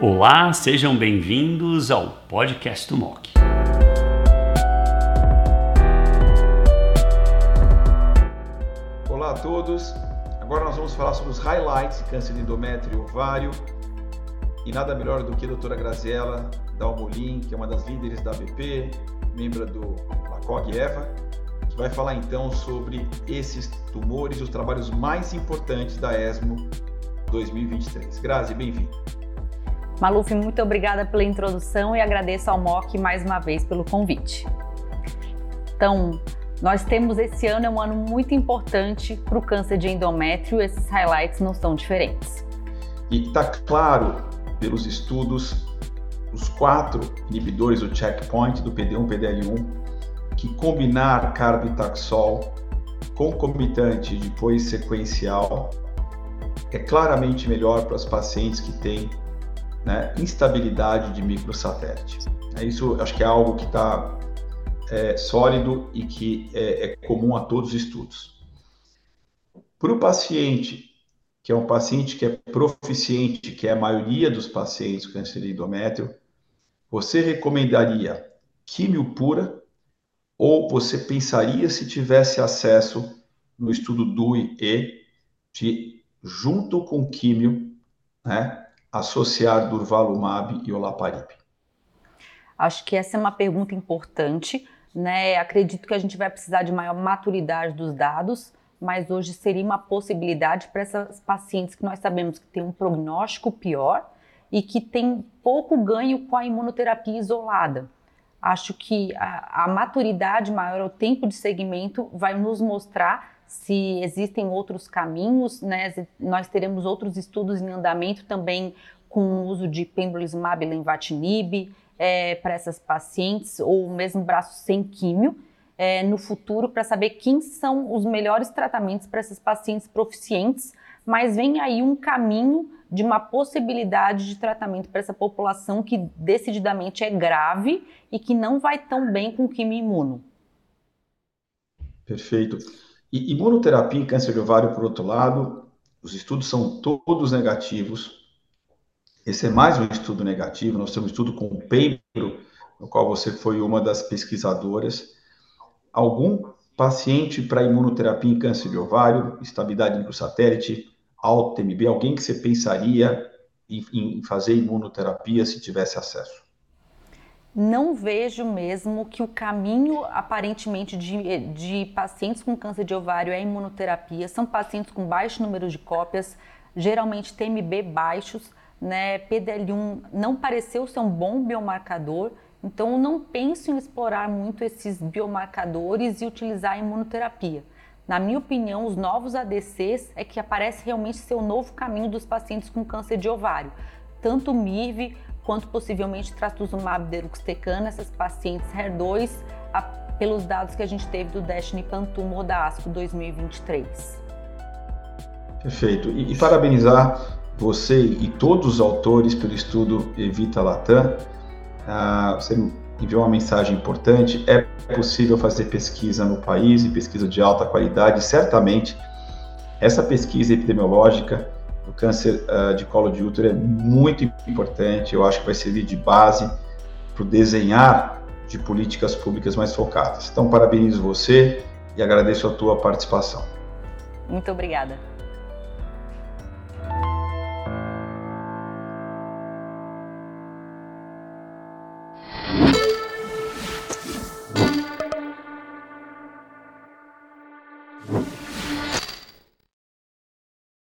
Olá, sejam bem-vindos ao podcast do MOC. Olá a todos. Agora nós vamos falar sobre os highlights de câncer de endométrio e ovário. E nada melhor do que a doutora Graziella Dalmolin, que é uma das líderes da BP, membro do LACOG EVA, que vai falar então sobre esses tumores e os trabalhos mais importantes da ESMO 2023. Grazi, bem-vindo. Maluf, muito obrigada pela introdução e agradeço ao MOC mais uma vez pelo convite. Então, nós temos esse ano é um ano muito importante para o câncer de endométrio, esses highlights não são diferentes. E está claro pelos estudos, os quatro inibidores do checkpoint do PD1 PDL1, que combinar carbitaxol concomitante depois sequencial é claramente melhor para os pacientes que têm né, instabilidade de microsatélite. É isso, acho que é algo que está é, sólido e que é, é comum a todos os estudos. Para o paciente, que é um paciente que é proficiente, que é a maioria dos pacientes com câncer de endométrio, você recomendaria químio pura ou você pensaria se tivesse acesso no estudo DUI-E de junto com químio, né, associar durvalumab e olaparib? Acho que essa é uma pergunta importante, né? Acredito que a gente vai precisar de maior maturidade dos dados, mas hoje seria uma possibilidade para essas pacientes que nós sabemos que têm um prognóstico pior e que tem pouco ganho com a imunoterapia isolada. Acho que a, a maturidade maior, o tempo de segmento, vai nos mostrar se existem outros caminhos, né? Nós teremos outros estudos em andamento também com o uso de pembrolizumab e lenvatinib é, para essas pacientes, ou mesmo braço sem químio, é, no futuro, para saber quem são os melhores tratamentos para essas pacientes proficientes, mas vem aí um caminho de uma possibilidade de tratamento para essa população que decididamente é grave e que não vai tão bem com quimio imuno. Perfeito. E imunoterapia em câncer de ovário, por outro lado, os estudos são todos negativos. Esse é mais um estudo negativo. Nós temos um estudo com o Peibro, no qual você foi uma das pesquisadoras. Algum paciente para imunoterapia em câncer de ovário, estabilidade microsatélite, alto TMB, alguém que você pensaria em, em fazer imunoterapia se tivesse acesso? Não vejo mesmo que o caminho aparentemente de, de pacientes com câncer de ovário é imunoterapia. São pacientes com baixo número de cópias, geralmente TMB baixos, né? PDL1 não pareceu ser um bom biomarcador, então não penso em explorar muito esses biomarcadores e utilizar a imunoterapia. Na minha opinião, os novos ADCs é que aparece realmente ser o novo caminho dos pacientes com câncer de ovário. Tanto o MIRV quanto possivelmente trastuzumab deruxtecana, essas pacientes HER2, a, pelos dados que a gente teve do Destiny Pantumor da ASCO 2023. Perfeito. E, e, parabenizar você e todos os autores pelo estudo Evita Latam. Ah, você enviou uma mensagem importante. É possível fazer pesquisa no país e pesquisa de alta qualidade. Certamente, essa pesquisa epidemiológica o câncer uh, de colo de útero é muito importante, eu acho que vai servir de base para o desenhar de políticas públicas mais focadas. Então, parabenizo você e agradeço a tua participação. Muito obrigada.